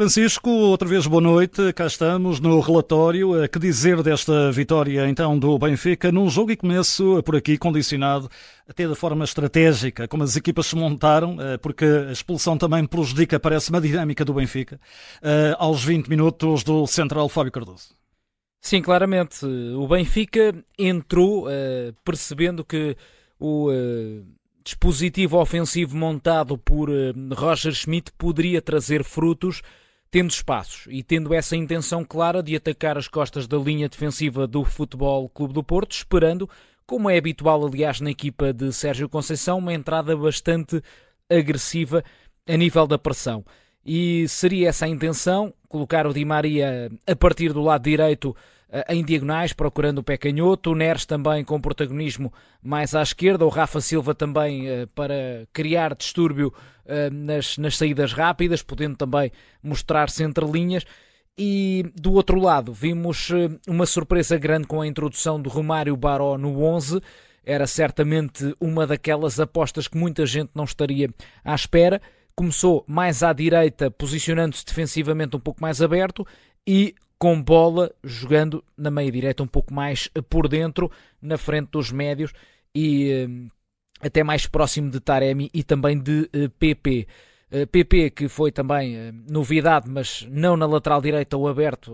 Francisco, outra vez boa noite. Cá estamos no relatório. Que dizer desta vitória então do Benfica num jogo e começo por aqui condicionado até de forma estratégica, como as equipas se montaram, eh, porque a expulsão também prejudica, parece, uma dinâmica do Benfica, eh, aos 20 minutos do central Fábio Cardoso. Sim, claramente. O Benfica entrou uh, percebendo que o uh, dispositivo ofensivo montado por uh, Roger Schmidt poderia trazer frutos tendo espaços e tendo essa intenção clara de atacar as costas da linha defensiva do Futebol Clube do Porto, esperando, como é habitual aliás na equipa de Sérgio Conceição, uma entrada bastante agressiva a nível da pressão. E seria essa a intenção, colocar o Di Maria a partir do lado direito eh, em diagonais, procurando o pé canhoto, o Neres também com protagonismo mais à esquerda, o Rafa Silva também uh, para criar distúrbio nas, nas saídas rápidas, podendo também mostrar-se entre linhas. E do outro lado, vimos uh, uma surpresa grande com a introdução do Romário Baró no 11. Era certamente uma daquelas apostas que muita gente não estaria à espera. Começou mais à direita, posicionando-se defensivamente um pouco mais aberto e com bola, jogando na meia direita um pouco mais por dentro, na frente dos médios e eh, até mais próximo de Taremi e também de PP. Eh, PP eh, que foi também novidade, mas não na lateral direita ou aberto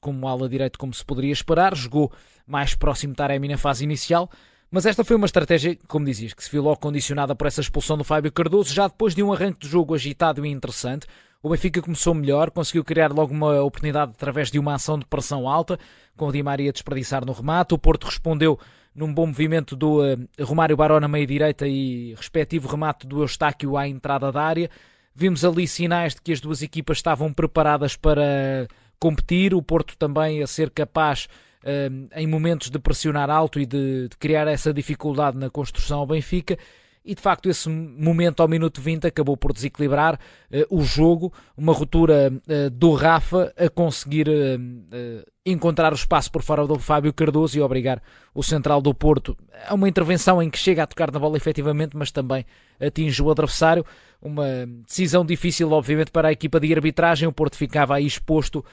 como ala direito como se poderia esperar, jogou mais próximo de Taremi na fase inicial. Mas esta foi uma estratégia, como dizias, que se viu logo condicionada por essa expulsão do Fábio Cardoso, já depois de um arranque de jogo agitado e interessante. O Benfica começou melhor, conseguiu criar logo uma oportunidade através de uma ação de pressão alta, com o Di Maria desperdiçar no remate. O Porto respondeu num bom movimento do uh, Romário Baró na meia-direita e respectivo remate do Eustáquio à entrada da área. Vimos ali sinais de que as duas equipas estavam preparadas para competir, o Porto também a ser capaz uh, em momentos de pressionar alto e de, de criar essa dificuldade na construção ao Benfica e de facto esse momento ao minuto 20 acabou por desequilibrar uh, o jogo, uma ruptura uh, do Rafa a conseguir uh, encontrar o espaço por fora do Fábio Cardoso e obrigar o central do Porto a uma intervenção em que chega a tocar na bola efetivamente, mas também atinge o adversário. Uma decisão difícil, obviamente, para a equipa de arbitragem. O Porto ficava aí exposto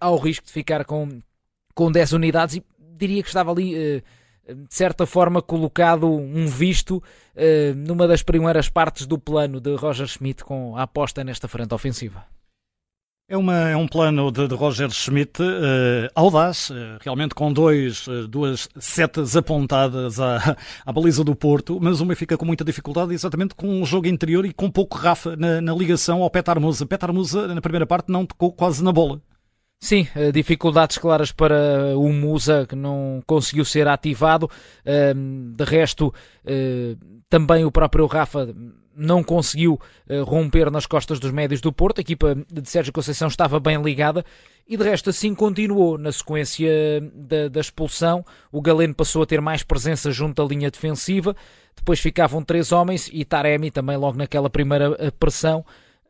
ao risco de ficar com, com 10 unidades e diria que estava ali de certa forma colocado um visto uh, numa das primeiras partes do plano de Roger Schmidt com a aposta nesta frente ofensiva. É, uma, é um plano de, de Roger Schmidt uh, audaz, uh, realmente com dois, duas setas apontadas à, à baliza do Porto, mas o fica com muita dificuldade exatamente com o jogo interior e com pouco Rafa na, na ligação ao Petar Musa. Petar Musa na primeira parte não tocou quase na bola. Sim, eh, dificuldades claras para o Musa que não conseguiu ser ativado. Ehm, de resto, eh, também o próprio Rafa não conseguiu eh, romper nas costas dos médios do Porto. A equipa de Sérgio Conceição estava bem ligada e de resto assim continuou na sequência da, da, expulsão. O Galeno passou a ter mais presença junto à linha defensiva. Depois ficavam três homens e Taremi também logo naquela primeira pressão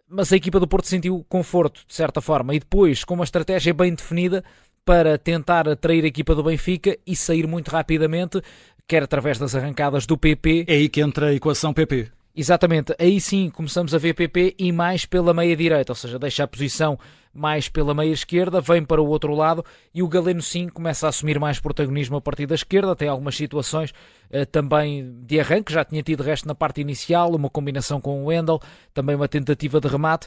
mas a equipa do Porto sentiu conforto, de certa forma, e depois, com uma estratégia bem definida para tentar atrair a equipa do Benfica e sair muito rapidamente, quer através das arrancadas do PP. É aí que entra a equação PP. Exatamente, aí sim começamos a ver PP e mais pela meia direita, ou seja, deixa a posição mais pela meia esquerda, vem para o outro lado e o Galeno sim começa a assumir mais protagonismo a partir da esquerda, tem algumas situações uh, também de arranque, já tinha tido resto na parte inicial, uma combinação com o Wendel, também uma tentativa de remate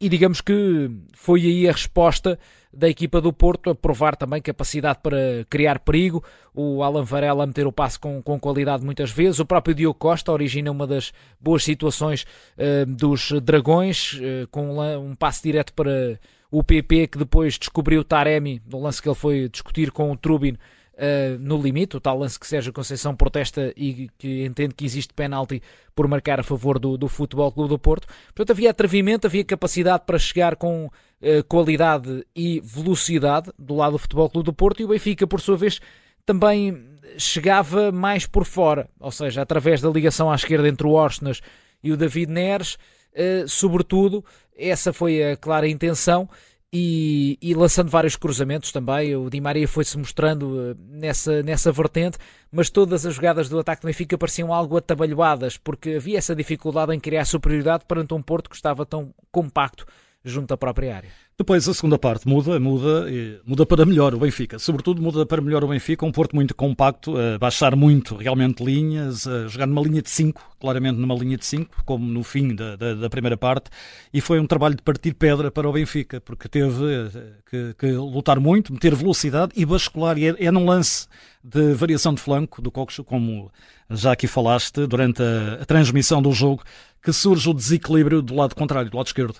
e digamos que foi aí a resposta da equipa do Porto a provar também capacidade para criar perigo. O Alan Varela a meter o passe com, com qualidade muitas vezes. O próprio Diogo Costa origina uma das boas situações uh, dos Dragões, uh, com um, um passe direto para o PP, que depois descobriu Taremi, no lance que ele foi discutir com o Trubin uh, no limite, o tal lance que Sérgio Conceição protesta e que entende que existe penalti por marcar a favor do, do Futebol Clube do Porto. Portanto, havia atrevimento, havia capacidade para chegar com uh, qualidade e velocidade do lado do Futebol Clube do Porto e o Benfica, por sua vez, também chegava mais por fora, ou seja, através da ligação à esquerda entre o Orsnas e o David Neres, uh, sobretudo, essa foi a clara intenção e, e, lançando vários cruzamentos também. O Di Maria foi-se mostrando eh, nessa, nessa vertente, mas todas as jogadas do ataque do Benfica pareciam algo atabalhoadas, porque havia essa dificuldade em criar superioridade perante um Porto que estava tão compacto junto à própria área. Depois a segunda parte muda, muda, muda para melhor o Benfica. Sobretudo muda para melhor o Benfica, um Porto muito compacto, a baixar muito realmente linhas, a jogar numa linha de 5, claramente numa linha de 5, como no fim da, da, da, primeira parte, e foi um trabalho de partir pedra para o Benfica, porque teve eh, que, que lutar muito, meter velocidade e bascular, e é, é num lance de variação de flanco do Coxo, como já aqui falaste, durante a, a transmissão do jogo, que surge o desequilíbrio do lado contrário, do lado esquerdo.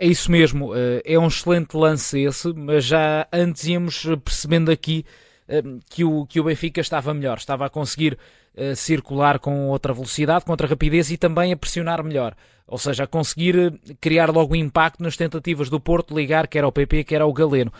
É isso mesmo, eh, é um excelente lance esse, mas já antes íamos percebendo aqui eh, que o, que o Benfica estava melhor, estava a conseguir eh, circular com outra velocidade, com outra rapidez e também a pressionar melhor. Ou seja, a conseguir criar logo impacto nas tentativas do Porto ligar quer ao PP, quer ao Galeno.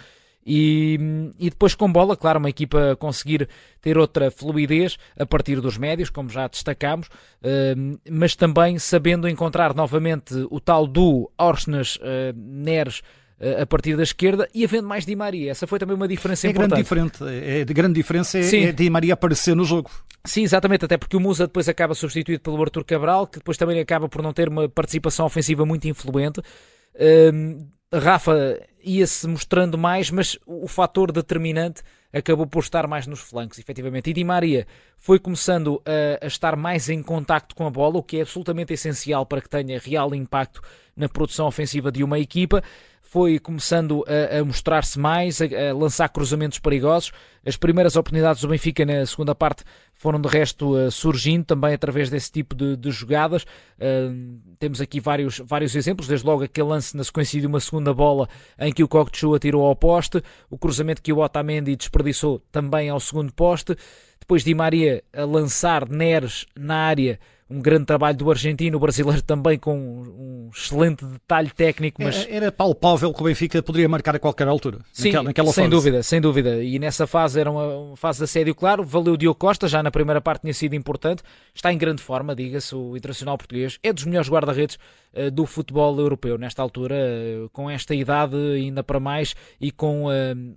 E, e, depois com bola, claro, uma equipa conseguir ter outra fluidez a partir dos médios, como já destacámos, uh, mas também sabendo encontrar novamente o tal do Orsnes uh, Neres uh, a partir da esquerda e havendo mais Di Maria. Essa foi também uma diferença é importante. Grande diferente, é, de grande diferença é, é Di Maria aparecer no jogo. Sim, exatamente, até porque o Musa depois acaba substituído pelo Artur Cabral, que depois também acaba por não ter uma participação ofensiva muito influente. Uh, Rafa ia-se mostrando mais, mas o fator determinante acabou por estar mais nos flancos, efetivamente. E Di Maria foi começando a, a, estar mais em contacto com a bola, o que é absolutamente essencial para que tenha real impacto na produção ofensiva de uma equipa foi começando a, a mostrar-se mais, a, a, lançar cruzamentos perigosos. As primeiras oportunidades do Benfica na segunda parte foram de resto uh, surgindo também através desse tipo de, de jogadas. Uh, temos aqui vários, vários exemplos, desde logo aquele lance na sequência de uma segunda bola em que o Cocteau atirou ao poste, o cruzamento que o Otamendi desperdiçou também ao segundo poste, depois Di Maria a lançar Neres na área um grande trabalho do argentino, o brasileiro também com um excelente detalhe técnico. Mas... Era, era palpável que o Benfica poderia marcar a qualquer altura. Sim, naquela, naquela sem fase. dúvida, sem dúvida. E nessa fase era uma, uma, fase de assédio claro. Valeu o Diogo Costa, já na primeira parte tinha sido importante. Está em grande forma, diga-se, o internacional português. É dos melhores guarda-redes uh, do futebol europeu nesta altura, uh, com esta idade ainda para mais e com, uh,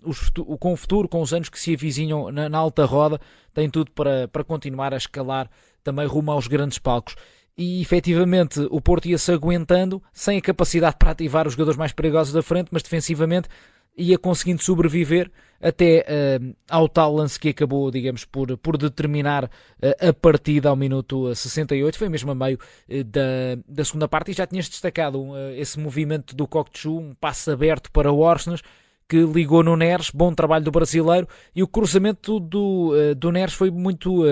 os, com o futuro, com os anos que se avizinham na, na alta roda, tem tudo para, para continuar a escalar também rumo aos grandes palcos. E efetivamente o Porto ia-se aguentando, sem a capacidade para ativar os jogadores mais perigosos da frente, mas defensivamente ia conseguindo sobreviver até uh, ao tal lance que acabou, digamos, por, por determinar uh, a partida ao minuto 68, foi mesmo a meio uh, da, da segunda parte, e já tinhas destacado esse movimento do Cocteau, um passe aberto para o Orsnes, que ligou no Neres, bom trabalho do brasileiro, e o cruzamento do, do Neres foi muito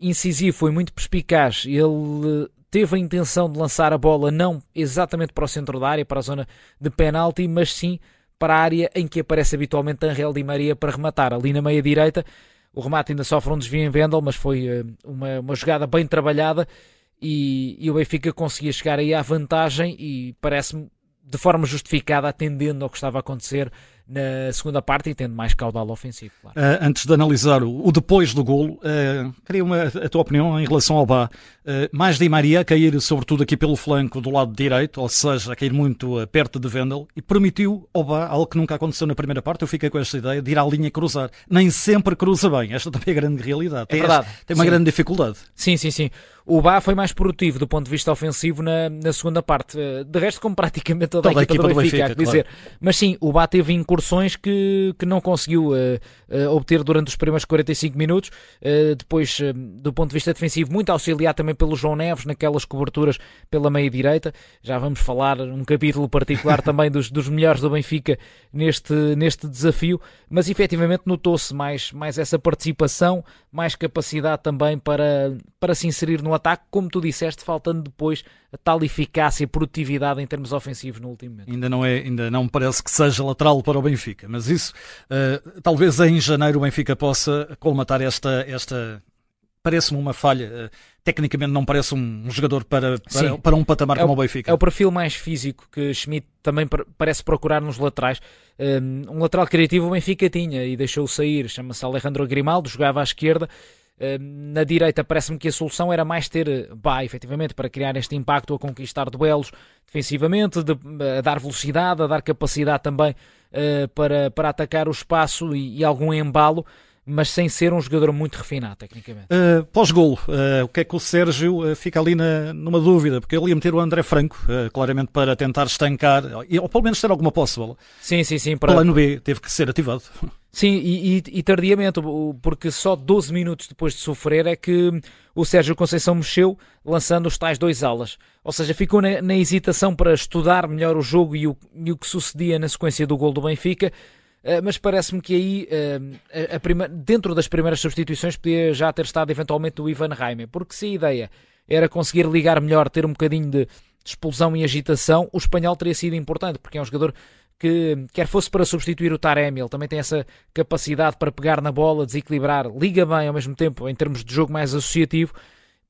incisivo, foi muito perspicaz. Ele teve a intenção de lançar a bola não exatamente para o centro da área, para a zona de penalti, mas sim para a área em que aparece habitualmente Angel Di Maria para rematar, ali na meia direita. O remate ainda sofre um desvio em Vendel, mas foi uma, uma jogada bem trabalhada e, e o Benfica conseguia chegar aí à vantagem e parece-me de forma justificada, atendendo ao que estava a acontecer na segunda parte e tendo mais caudal ofensivo. Claro. Uh, antes de analisar o, o depois do golo, uh, queria uma, a tua opinião em relação ao Bá. Uh, mais Di Maria a cair sobretudo aqui pelo flanco do lado direito, ou seja, a cair muito perto de Vendel, e permitiu ao Bá algo que nunca aconteceu na primeira parte. Eu fiquei com esta ideia de ir à linha cruzar. Nem sempre cruza bem. Esta também é a grande realidade. É verdade. Tem uma sim. grande dificuldade. Sim, sim, sim. O Bá foi mais produtivo do ponto de vista ofensivo na, na segunda parte. De resto, como praticamente toda, toda a equipa, a equipa do Benfica, Benfica dizer. Claro. Mas sim, o Bá teve incursões que, que não conseguiu uh, uh, obter durante os primeiros 45 minutos. Uh, depois, do ponto de vista defensivo, muito auxiliado também pelo João Neves naquelas coberturas pela meia-direita. Já vamos falar um capítulo particular também dos, dos melhores do Benfica neste, neste desafio. Mas efetivamente notou-se mais, mais essa participação, mais capacidade também para, para se inserir no ataque, como tu disseste, faltando depois a tal eficácia, produtividade em termos ofensivos no último momento. Ainda não é, ainda não parece que seja lateral para o Benfica, mas isso uh, talvez em janeiro o Benfica possa colmatar esta esta parece-me uma falha. Uh, tecnicamente não parece um jogador para, para, para um patamar é como o, o Benfica. É o perfil mais físico que Schmidt também parece procurar nos laterais. Um, um lateral criativo o Benfica tinha e deixou sair, chama-se Alejandro Grimaldo, jogava à esquerda na direita parece-me que a solução era mais ter Bá, efetivamente, para criar este impacto a conquistar duelos defensivamente, de, a dar velocidade, a dar capacidade também para, para atacar o espaço e, e, algum embalo. Mas sem ser um jogador muito refinado tecnicamente. Uh, Pós-golo, uh, o que é que o Sérgio uh, fica ali na, numa dúvida? Porque ele ia meter o André Franco, claramente para tentar estancar, ou pelo menos ter alguma posse. Sim, sim, sim. Para... Plano B teve que ser ativado. Sim, e, e, e, tardiamente, porque só 12 minutos depois de sofrer é que o Sérgio Conceição mexeu, lançando os tais dois alas. Ou seja, ficou na, na hesitação para estudar melhor o jogo e o, e o que sucedia na sequência do gol do Benfica, mas parece-me que aí, uh, a prima, dentro das primeiras substituições, podia já ter estado eventualmente o Ivan Reimer, porque se a ideia era conseguir ligar melhor, ter um bocadinho de, de explosão e agitação, o espanhol teria sido importante, porque é um jogador que, quer fosse para substituir o Taremi, ele também tem essa capacidade para pegar na bola, desequilibrar, liga bem ao mesmo tempo, em termos de jogo mais associativo.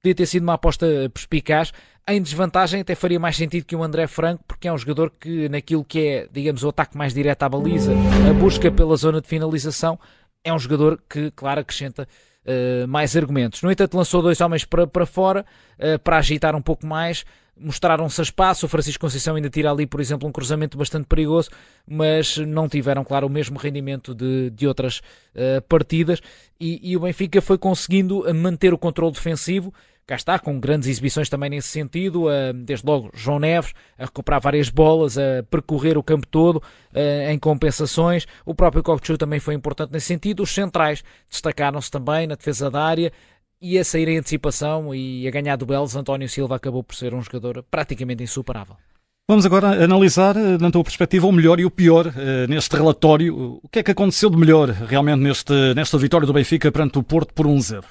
Podia ter sido uma aposta perspicaz. Em desvantagem, até faria mais sentido que o André Franco, porque é um jogador que, naquilo que é, digamos, o ataque mais direto à baliza, a busca pela zona de finalização, é um jogador que, claro, acrescenta uh, mais argumentos. No entanto, lançou dois homens para, para fora, uh, para agitar um pouco mais, mostraram-se a espaço. O Francisco Conceição ainda tira ali, por exemplo, um cruzamento bastante perigoso, mas não tiveram, claro, o mesmo rendimento de, de outras uh, partidas. E, e, o Benfica foi conseguindo manter o controle defensivo, cá está, com grandes exibições também nesse sentido, desde logo João Neves a recuperar várias bolas, a percorrer o campo todo em compensações, o próprio Kokchu também foi importante nesse sentido, os centrais destacaram-se também na defesa da área, e a sair em antecipação e a ganhar duelos, António Silva acabou por ser um jogador praticamente insuperável. Vamos agora analisar, na tua perspectiva, o melhor e o pior uh, neste relatório. O que é que aconteceu de melhor realmente neste, nesta vitória do Benfica perante o Porto por 1-0?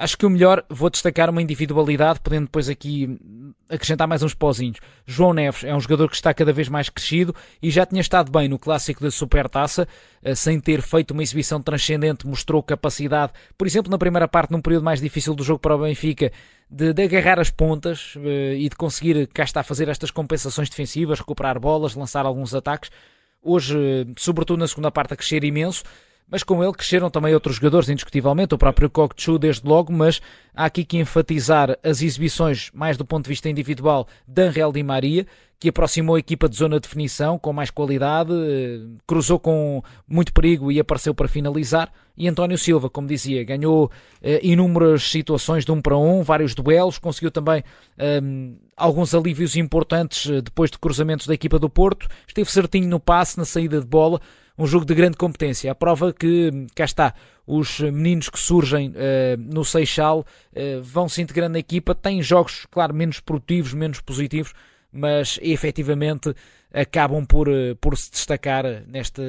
Acho que o melhor, vou destacar uma individualidade, podendo depois aqui acrescentar mais uns pozinhos. João Neves é um jogador que está cada vez mais crescido e já tinha estado bem no clássico da Supertaça, eh, sem ter feito uma exibição transcendente, mostrou capacidade, por exemplo, na primeira parte, num período mais difícil do jogo para o Benfica, de, de agarrar as pontas eh, e de conseguir, cá está, fazer estas compensações defensivas, recuperar bolas, lançar alguns ataques. Hoje, eh, sobretudo na segunda parte, a crescer imenso. Mas com ele cresceram também outros jogadores, indiscutivelmente, o próprio Kokchu desde logo, mas há aqui que enfatizar as exibições, mais do ponto de vista individual, de Angel Di Maria, que aproximou a equipa de zona de definição com mais qualidade, eh, cruzou com muito perigo e apareceu para finalizar. E António Silva, como dizia, ganhou eh, inúmeras situações de um para um, vários duelos, conseguiu também eh, alguns alívios importantes eh, depois de cruzamentos da equipa do Porto, esteve certinho no passe, na saída de bola um jogo de grande competência. A prova que, cá está, os meninos que surgem uh, no Seixal uh, vão se integrando na equipa, têm jogos, claro, menos produtivos, menos positivos, mas efetivamente acabam por, uh, por se destacar neste,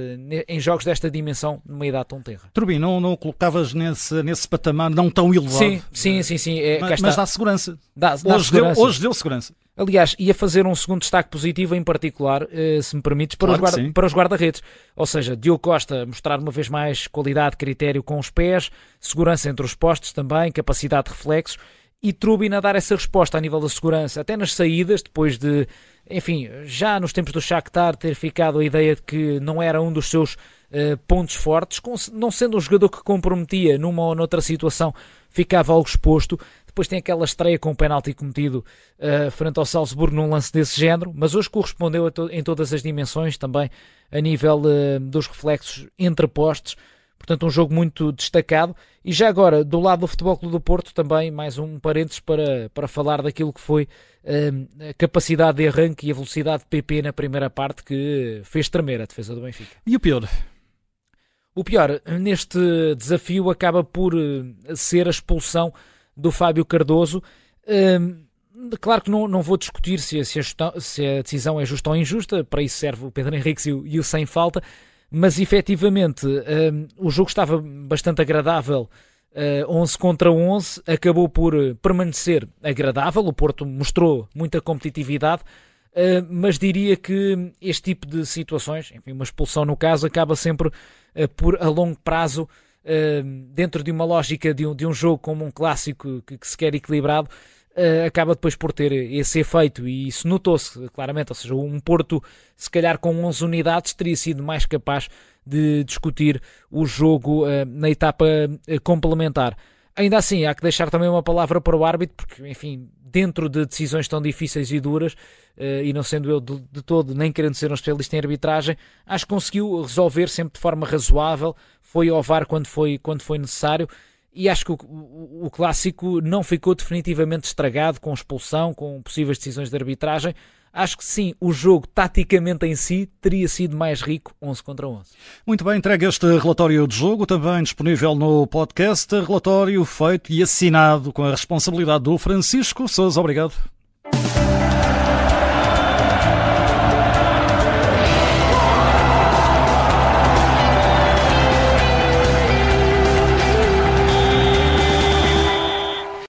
em jogos desta dimensão numa idade tão terra. Turbin, não, não colocavas nesse, nesse patamar não tão elevado? Sim, sim, sim. sim é, mas, mas, dá segurança. Dá, dá hoje, segurança. Deu, hoje deu segurança. Aliás, ia fazer um segundo destaque positivo, em particular, eh, se me permites, para, claro os, guarda, para os guarda-redes. Ou seja, Diogo Costa mostrar uma vez mais qualidade, critério com os pés, segurança entre os postos também, capacidade de reflexos, e Trubin a dar essa resposta a nível da segurança, até nas saídas, depois de, enfim, já nos tempos do Shakhtar ter ficado a ideia de que não era um dos seus uh, pontos fortes, não sendo um jogador que comprometia numa ou noutra situação, ficava algo exposto. Depois tem aquela estreia com o penalti cometido uh, frente ao Salzburgo num lance desse género, mas hoje correspondeu to em todas as dimensões, também a nível uh, dos reflexos entre postes. Portanto, um jogo muito destacado. E já agora, do lado do Futebol Clube do Porto, também mais um parênteses para, para falar daquilo que foi uh, a capacidade de arranque e a velocidade de PP na primeira parte que fez tremer a defesa do Benfica. E o pior? O pior neste desafio acaba por ser a expulsão do Fábio Cardoso. Um, claro que não, não vou discutir se, se, a, se, a, decisão é justa ou injusta, para isso serve o Pedro Henrique e o, e o sem falta, mas efetivamente um, o jogo estava bastante agradável. Uh, 11 contra 11 acabou por permanecer agradável. O Porto mostrou muita competitividade, uh, mas diria que este tipo de situações, enfim, uma expulsão no caso, acaba sempre uh, por a longo prazo dentro de uma lógica de um, de um jogo como um clássico que, que se quer equilibrado, uh, acaba depois por ter esse efeito e isso notou-se claramente. Ou seja, um Porto, se calhar com 11 unidades, teria sido mais capaz de discutir o jogo uh, na etapa uh, complementar. Ainda assim, há que deixar também uma palavra para o árbitro, porque, enfim, dentro de decisões tão difíceis e duras, e não sendo eu de, todo, nem querendo ser um especialista em arbitragem, acho que conseguiu resolver sempre de forma razoável, foi ao VAR quando foi, quando foi necessário e acho que o, o, o, clássico não ficou definitivamente estragado com expulsão, com possíveis decisões de arbitragem. Acho que sim, o jogo taticamente em si teria sido mais rico 11 contra 11. Muito bem, entregue este relatório de jogo, também disponível no podcast. Relatório feito e assinado com a responsabilidade do Francisco Sousa. Obrigado.